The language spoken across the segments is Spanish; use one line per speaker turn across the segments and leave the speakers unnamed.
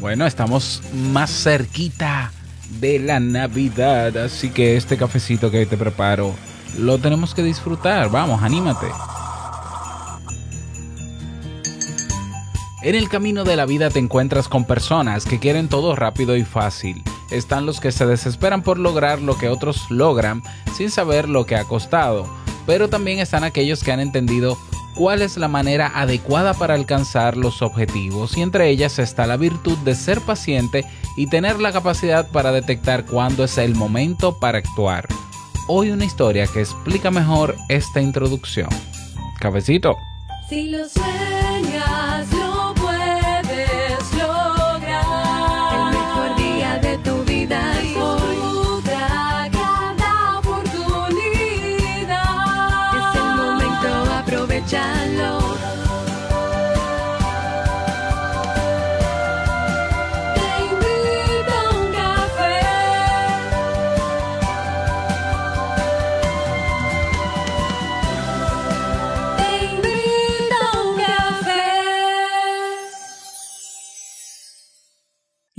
Bueno, estamos más cerquita de la Navidad, así que este cafecito que te preparo lo tenemos que disfrutar. Vamos, anímate. En el camino de la vida te encuentras con personas que quieren todo rápido y fácil. Están los que se desesperan por lograr lo que otros logran sin saber lo que ha costado. Pero también están aquellos que han entendido cuál es la manera adecuada para alcanzar los objetivos y entre ellas está la virtud de ser paciente y tener la capacidad para detectar cuándo es el momento para actuar. Hoy una historia que explica mejor esta introducción. Cafecito.
Si lo sueñas,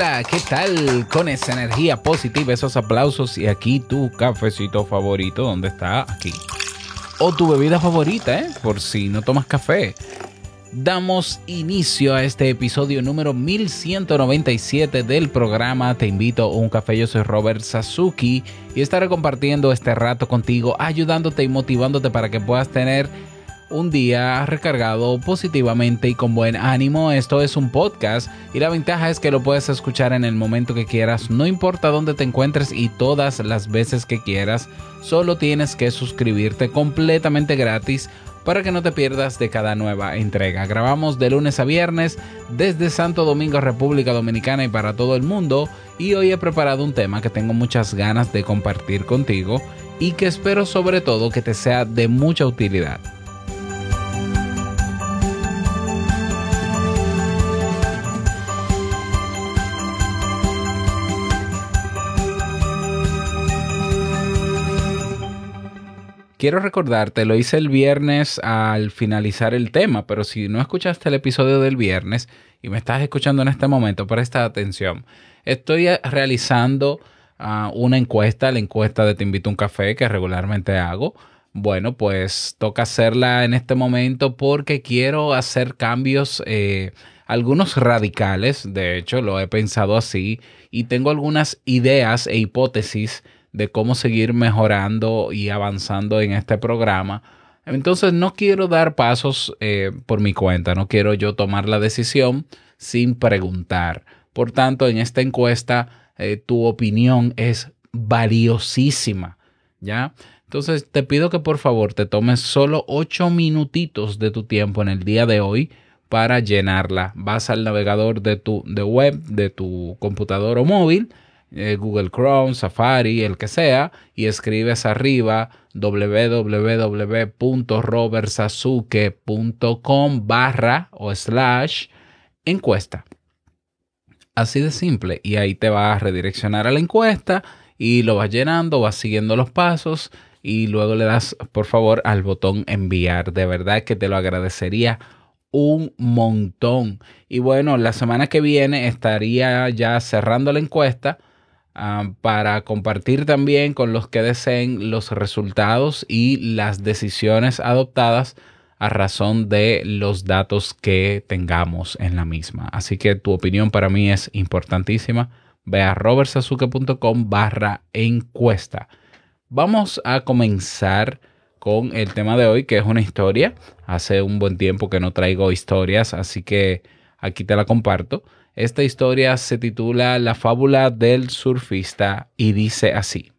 Hola, ¿qué tal? Con esa energía positiva, esos aplausos y aquí tu cafecito favorito, ¿dónde está? Aquí. O tu bebida favorita, ¿eh? Por si no tomas café. Damos inicio a este episodio número 1197 del programa Te invito a un café. Yo soy Robert Sasuki y estaré compartiendo este rato contigo, ayudándote y motivándote para que puedas tener un día recargado positivamente y con buen ánimo. Esto es un podcast y la ventaja es que lo puedes escuchar en el momento que quieras, no importa dónde te encuentres y todas las veces que quieras. Solo tienes que suscribirte completamente gratis para que no te pierdas de cada nueva entrega. Grabamos de lunes a viernes desde Santo Domingo, República Dominicana y para todo el mundo. Y hoy he preparado un tema que tengo muchas ganas de compartir contigo y que espero sobre todo que te sea de mucha utilidad. Quiero recordarte, lo hice el viernes al finalizar el tema, pero si no escuchaste el episodio del viernes y me estás escuchando en este momento, presta atención. Estoy eh, realizando ah, una encuesta, la encuesta de Te invito a un café que regularmente hago. Bueno, pues toca hacerla en este momento porque quiero hacer cambios, eh, algunos radicales, de hecho lo he pensado así, y tengo algunas ideas e hipótesis de cómo seguir mejorando y avanzando en este programa. Entonces no quiero dar pasos eh, por mi cuenta, no quiero yo tomar la decisión sin preguntar. Por tanto, en esta encuesta eh, tu opinión es valiosísima, ¿ya? Entonces te pido que por favor te tomes solo ocho minutitos de tu tiempo en el día de hoy para llenarla. Vas al navegador de tu de web, de tu computador o móvil, eh, Google Chrome, Safari, el que sea, y escribes arriba www.robertsazuke.com barra o slash encuesta. Así de simple. Y ahí te va a redireccionar a la encuesta y lo vas llenando, vas siguiendo los pasos y luego le das por favor al botón enviar. De verdad que te lo agradecería un montón. Y bueno, la semana que viene estaría ya cerrando la encuesta ah, para compartir también con los que deseen los resultados y las decisiones adoptadas a razón de los datos que tengamos en la misma. Así que tu opinión para mí es importantísima. Ve a robertsazuke.com barra encuesta. Vamos a comenzar con el tema de hoy, que es una historia. Hace un buen tiempo que no traigo historias, así que aquí te la comparto. Esta historia se titula La fábula del surfista y dice así.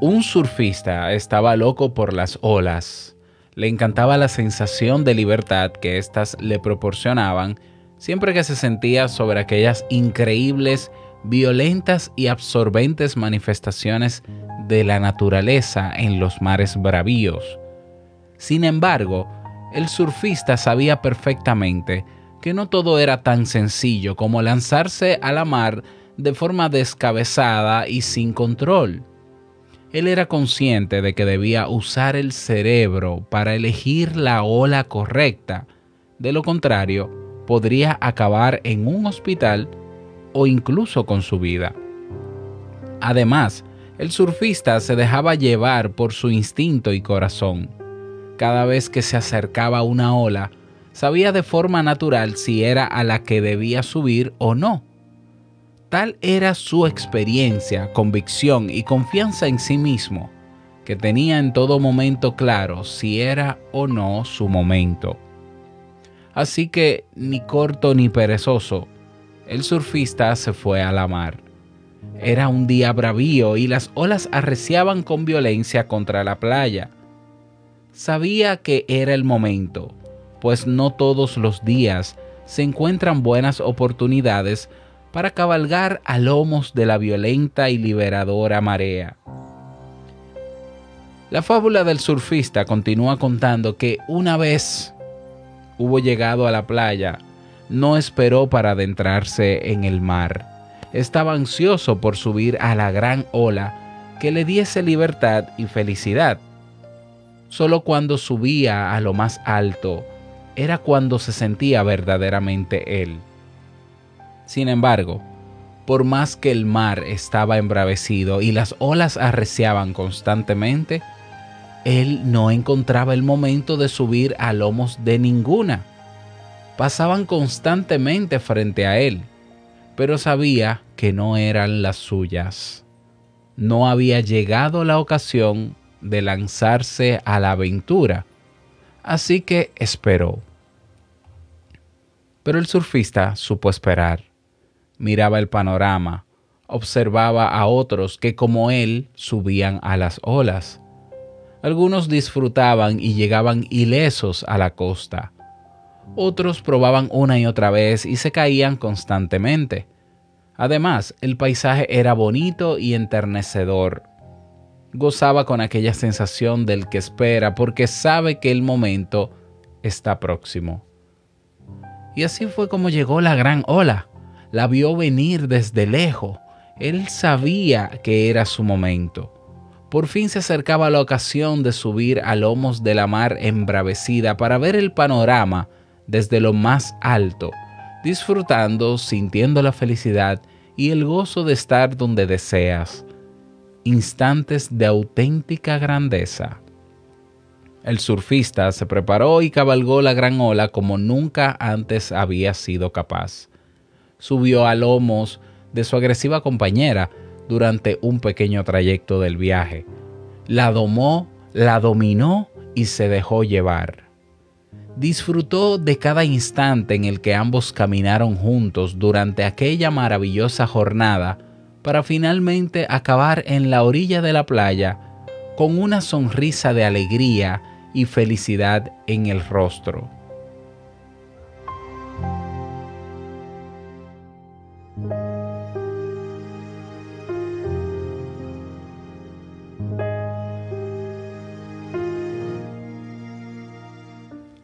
Un surfista estaba loco por las olas le encantaba la sensación de libertad que éstas le proporcionaban siempre que se sentía sobre aquellas increíbles, violentas y absorbentes manifestaciones de la naturaleza en los mares bravíos. Sin embargo, el surfista sabía perfectamente que no todo era tan sencillo como lanzarse a la mar de forma descabezada y sin control. Él era consciente de que debía usar el cerebro para elegir la ola correcta. De lo contrario, podría acabar en un hospital o incluso con su vida. Además, el surfista se dejaba llevar por su instinto y corazón. Cada vez que se acercaba una ola, sabía de forma natural si era a la que debía subir o no. Tal era su experiencia, convicción y confianza en sí mismo, que tenía en todo momento claro si era o no su momento. Así que, ni corto ni perezoso, el surfista se fue a la mar. Era un día bravío y las olas arreciaban con violencia contra la playa. Sabía que era el momento, pues no todos los días se encuentran buenas oportunidades para cabalgar a lomos de la violenta y liberadora marea. La fábula del surfista continúa contando que una vez hubo llegado a la playa, no esperó para adentrarse en el mar. Estaba ansioso por subir a la gran ola que le diese libertad y felicidad. Solo cuando subía a lo más alto era cuando se sentía verdaderamente él. Sin embargo, por más que el mar estaba embravecido y las olas arreciaban constantemente, él no encontraba el momento de subir a lomos de ninguna. Pasaban constantemente frente a él, pero sabía que no eran las suyas. No había llegado la ocasión de lanzarse a la aventura, así que esperó. Pero el surfista supo esperar. Miraba el panorama, observaba a otros que como él subían a las olas algunos disfrutaban y llegaban ilesos a la costa. Otros probaban una y otra vez y se caían constantemente. Además, el paisaje era bonito y enternecedor. Gozaba con aquella sensación del que espera porque sabe que el momento está próximo. Y así fue como llegó la gran ola. La vio venir desde lejos. Él sabía que era su momento. Por fin se acercaba la ocasión de subir a lomos de la mar embravecida para ver el panorama desde lo más alto, disfrutando, sintiendo la felicidad y el gozo de estar donde deseas. Instantes de auténtica grandeza. El surfista se preparó y cabalgó la gran ola como nunca antes había sido capaz. Subió a lomos de su agresiva compañera, durante un pequeño trayecto del viaje. La domó, la dominó y se dejó llevar. Disfrutó de cada instante en el que ambos caminaron juntos durante aquella maravillosa jornada para finalmente acabar en la orilla de la playa con una sonrisa de alegría y felicidad en el rostro.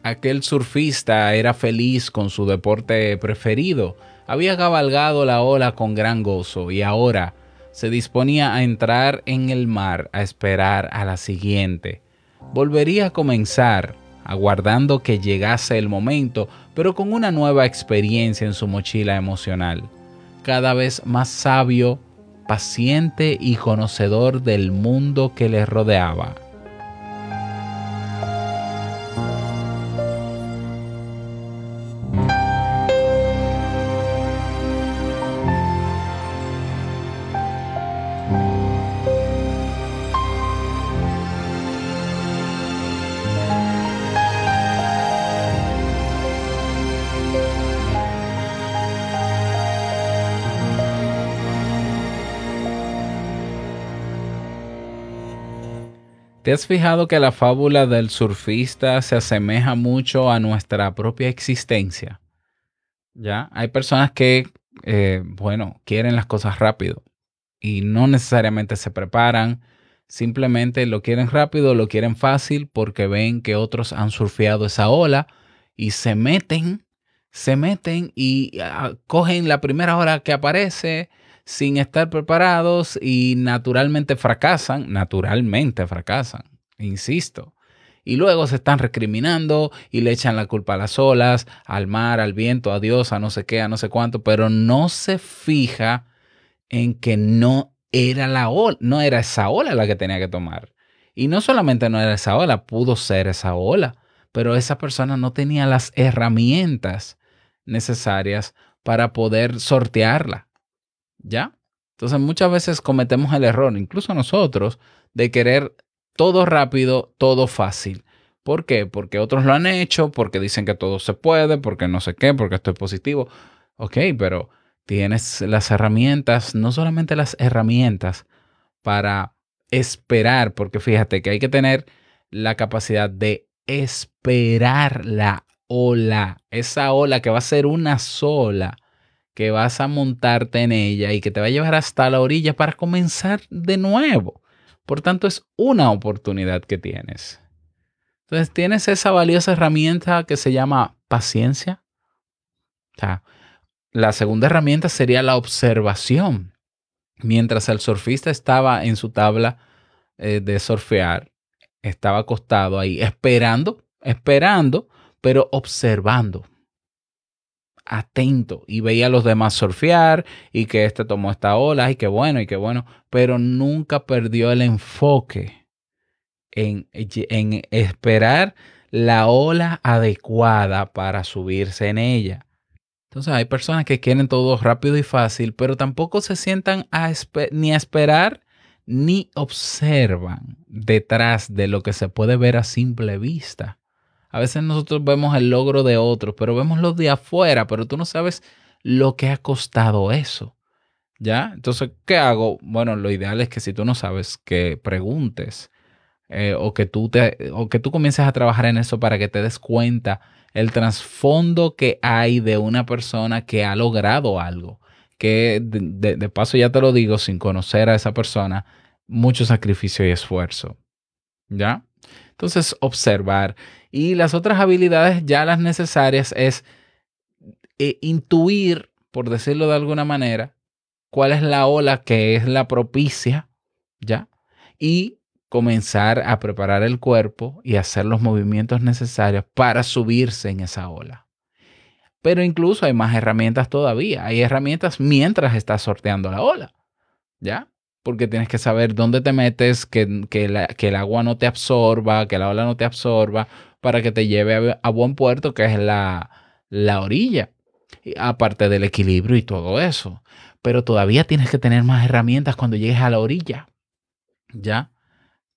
Aquel surfista era feliz con su deporte preferido, había cabalgado la ola con gran gozo y ahora se disponía a entrar en el mar a esperar a la siguiente. Volvería a comenzar, aguardando que llegase el momento, pero con una nueva experiencia en su mochila emocional, cada vez más sabio, paciente y conocedor del mundo que le rodeaba. ¿Te has fijado que la fábula del surfista se asemeja mucho a nuestra propia existencia? ¿Ya? Hay personas que, eh, bueno, quieren las cosas rápido y no necesariamente se preparan, simplemente lo quieren rápido, lo quieren fácil porque ven que otros han surfeado esa ola y se meten, se meten y ah, cogen la primera hora que aparece sin estar preparados y naturalmente fracasan, naturalmente fracasan, insisto. Y luego se están recriminando y le echan la culpa a las olas, al mar, al viento, a Dios, a no sé qué, a no sé cuánto, pero no se fija en que no era la ola, no era esa ola la que tenía que tomar. Y no solamente no era esa ola, pudo ser esa ola, pero esa persona no tenía las herramientas necesarias para poder sortearla. ¿Ya? Entonces muchas veces cometemos el error, incluso nosotros, de querer todo rápido, todo fácil. ¿Por qué? Porque otros lo han hecho, porque dicen que todo se puede, porque no sé qué, porque estoy positivo. Ok, pero tienes las herramientas, no solamente las herramientas para esperar, porque fíjate que hay que tener la capacidad de esperar la ola, esa ola que va a ser una sola, que vas a montarte en ella y que te va a llevar hasta la orilla para comenzar de nuevo. Por tanto, es una oportunidad que tienes. Entonces, tienes esa valiosa herramienta que se llama paciencia. La segunda herramienta sería la observación. Mientras el surfista estaba en su tabla eh, de surfear, estaba acostado ahí esperando, esperando, pero observando, atento y veía a los demás surfear y que este tomó esta ola y qué bueno y qué bueno, pero nunca perdió el enfoque en, en esperar la ola adecuada para subirse en ella. Entonces hay personas que quieren todo rápido y fácil, pero tampoco se sientan ni a esperar ni observan detrás de lo que se puede ver a simple vista. A veces nosotros vemos el logro de otros, pero vemos los de afuera, pero tú no sabes lo que ha costado eso. ¿Ya? Entonces, ¿qué hago? Bueno, lo ideal es que si tú no sabes, que preguntes eh, o, que tú te, o que tú comiences a trabajar en eso para que te des cuenta el trasfondo que hay de una persona que ha logrado algo. Que de, de, de paso ya te lo digo, sin conocer a esa persona, mucho sacrificio y esfuerzo. ¿Ya? Entonces, observar. Y las otras habilidades ya las necesarias es eh, intuir, por decirlo de alguna manera, cuál es la ola que es la propicia, ¿ya? Y comenzar a preparar el cuerpo y hacer los movimientos necesarios para subirse en esa ola. Pero incluso hay más herramientas todavía. Hay herramientas mientras estás sorteando la ola, ¿ya? Porque tienes que saber dónde te metes, que, que, que el agua no te absorba, que la ola no te absorba, para que te lleve a, buen puerto, que es la, la orilla. Aparte del equilibrio y todo eso. Pero todavía tienes que tener más herramientas cuando llegues a la orilla. ¿Ya?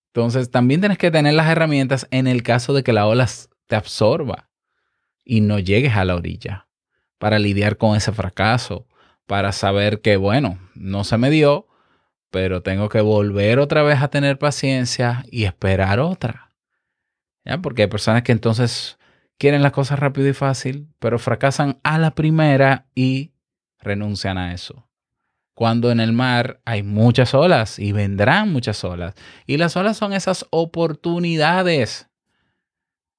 Entonces, también tienes que tener las herramientas en el caso de que la ola te absorba y no llegues a la orilla para lidiar con ese fracaso, para saber que, bueno, no se me dio, pero tengo que volver otra vez a tener paciencia y esperar otra. Porque hay personas que entonces quieren las cosas rápido y fácil, pero fracasan a la primera y renuncian a eso cuando en el mar hay muchas olas y vendrán muchas olas. Y las olas son esas oportunidades.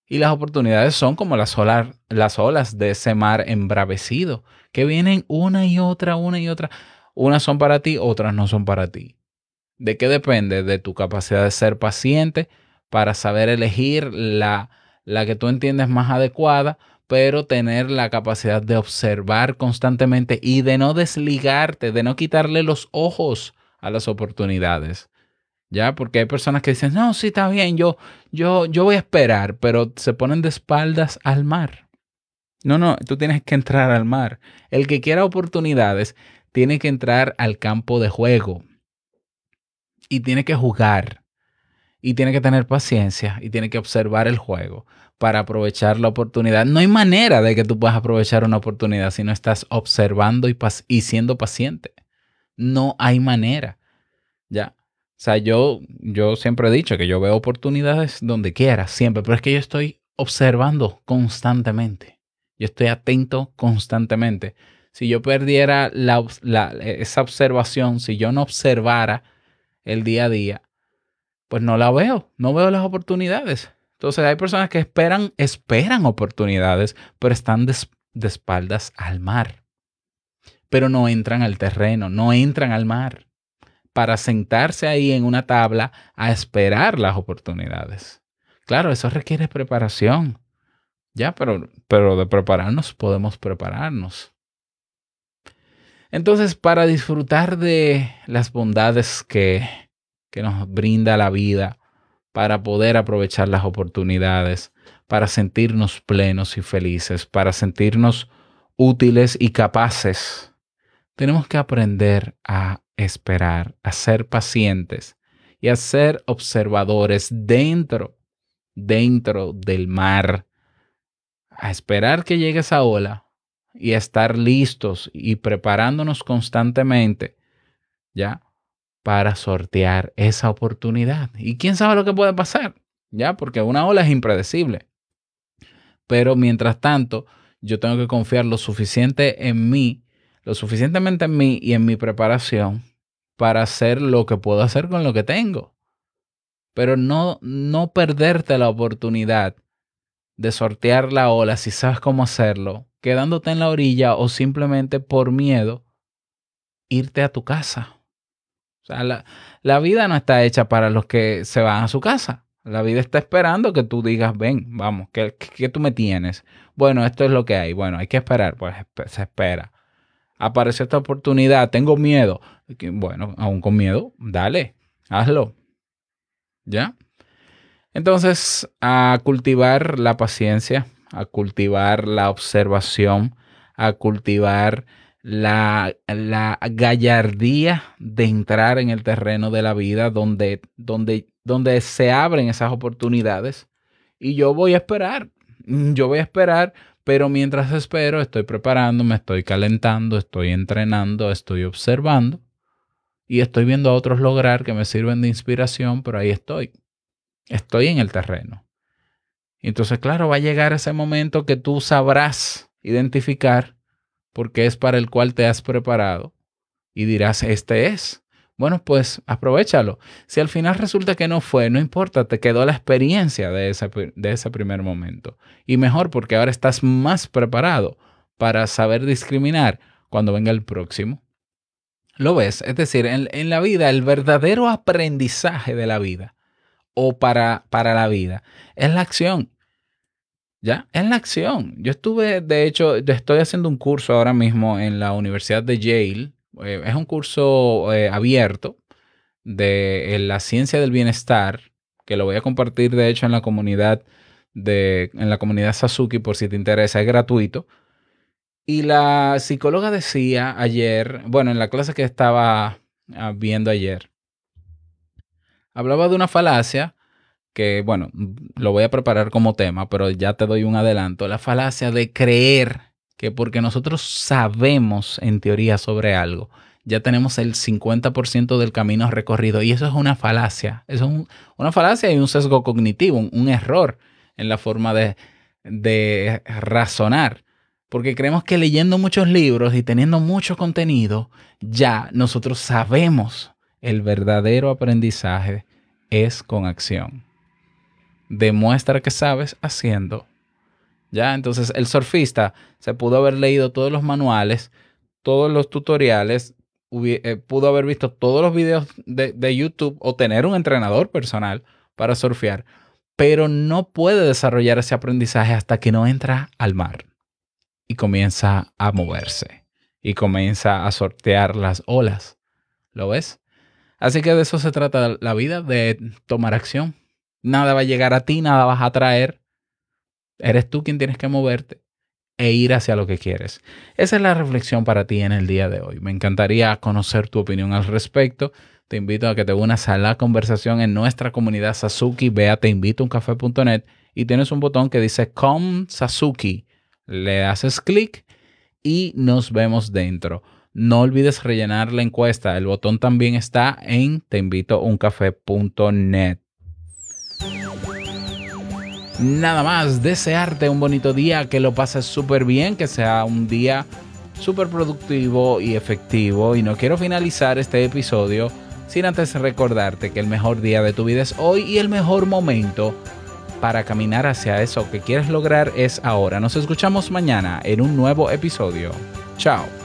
Y las oportunidades son como las olas, las olas de ese mar embravecido, que vienen una y otra, una y otra. Unas son para ti, otras no son para ti. ¿De qué depende? De tu capacidad de ser paciente para saber elegir la, la que tú entiendes más adecuada pero tener la capacidad de observar constantemente y de no desligarte, de no quitarle los ojos a las oportunidades. ¿Ya? Porque hay personas que dicen, no, sí, está bien, yo, yo, yo voy a esperar, pero se ponen de espaldas al mar. No, no, tú tienes que entrar al mar. El que quiera oportunidades tiene que entrar al campo de juego y tiene que jugar y tiene que tener paciencia y tiene que observar el juego para aprovechar la oportunidad. No hay manera de que tú puedas aprovechar una oportunidad si no estás observando y, y siendo paciente. No hay manera. ¿Ya? O sea, yo, yo siempre he dicho que yo veo oportunidades donde quiera, siempre, pero es que yo estoy observando constantemente. Yo estoy atento constantemente. Si yo perdiera la la- esa observación, si yo no observara el día a día, pues no la veo, no veo las oportunidades. Entonces hay personas que esperan, esperan oportunidades, pero están de espaldas al mar. Pero no entran al terreno, no entran al mar para sentarse ahí en una tabla a esperar las oportunidades. Claro, eso requiere preparación. Ya, pero, pero de prepararnos podemos prepararnos. Entonces, para disfrutar de las bondades que, que nos brinda la vida, para poder aprovechar las oportunidades, para sentirnos plenos y felices, para sentirnos útiles y capaces, tenemos que aprender a esperar, a ser pacientes y a ser observadores dentro, dentro del mar, a esperar que llegue esa ola y a estar listos y preparándonos constantemente, ¿ya? Para sortear esa oportunidad. Y quién sabe lo que puede pasar, ¿ya? Porque una ola es impredecible. Pero mientras tanto, yo tengo que confiar lo suficiente en mí, lo suficientemente en mí y en mi preparación para hacer lo que puedo hacer con lo que tengo. Pero no, no perderte la oportunidad de sortear la ola si sabes cómo hacerlo, quedándote en la orilla o simplemente por miedo, irte a tu casa. O sea, la, la vida no está hecha para los que se van a su casa. La vida está esperando que tú digas, ven, vamos, ¿qué, qué, tú me tienes? Bueno, esto es lo que hay. Bueno, hay que esperar. Pues se espera. Apareció esta oportunidad, tengo miedo. Bueno, aún con miedo, dale, hazlo. ¿Ya? Entonces, a cultivar la paciencia, a cultivar la observación, a cultivar la, la gallardía de entrar en el terreno de la vida donde, donde, donde se abren esas oportunidades. Y yo voy a esperar, mm, yo voy a esperar, pero mientras espero estoy preparando, me estoy calentando, estoy entrenando, estoy observando y estoy viendo a otros lograr que me sirven de inspiración, pero ahí estoy. Estoy en el terreno. Entonces, claro, va a llegar ese momento que tú sabrás identificar porque es para el cual te has preparado y dirás, este es. Bueno, pues aprovechalo. Si al final resulta que no fue, no importa, te quedó la experiencia de de ese primer momento. Y mejor porque ahora estás más preparado para saber discriminar cuando venga el próximo. ¿Lo ves? Es decir, en, en la vida, el verdadero aprendizaje de la vida o para, para la vida es la acción. ¿Ya? Es la acción. Yo estuve, de hecho, estoy haciendo un curso ahora mismo en la Universidad de Yale. Eh, es un curso eh, abierto de eh, la ciencia del bienestar, que lo voy a compartir, de hecho, en la comunidad de, en la comunidad Sasuki, por si te interesa, es gratuito. Y la psicóloga decía ayer, bueno, en la clase que estaba ah, viendo ayer, hablaba de una falacia que, bueno, lo voy a preparar como tema, pero ya te doy un adelanto. La falacia de creer que porque nosotros sabemos en teoría sobre algo, ya tenemos el 50% del camino recorrido. Y eso es una falacia. Eso es un- una falacia y un sesgo cognitivo, un, error en la forma de razonar. Porque creemos que leyendo muchos libros y teniendo mucho contenido, ya nosotros sabemos el verdadero aprendizaje es con acción. Demuestra que sabes haciendo. Ya, entonces el surfista se pudo haber leído todos los manuales, todos los tutoriales, eh, pudo haber visto todos los videos de, de YouTube o tener un entrenador personal para surfear, pero no puede desarrollar ese aprendizaje hasta que no entra al mar y comienza a moverse y comienza a sortear las olas. ¿Lo ves? Así que de eso se trata la vida, de tomar acción. Nada va a llegar a ti, nada vas a traer. Eres tú quien tienes que moverte e ir hacia lo que quieres. Esa es la reflexión para ti en el día de hoy. Me encantaría conocer tu opinión al respecto. Te invito a que te unas a la conversación en nuestra comunidad Sasuki. Ve a teinvitouncafé.net y tienes un botón que dice Come Sasuki. Le haces clic y nos vemos dentro. No olvides rellenar la encuesta. El botón también está en teinvitouncafé.net. Nada más, desearte un bonito día, que lo pases súper bien, que sea un día súper productivo y efectivo. Y no quiero finalizar este episodio sin antes recordarte que el mejor día de tu vida es hoy y el mejor momento para caminar hacia eso que quieres lograr es ahora. Nos escuchamos mañana en un nuevo episodio. Chao.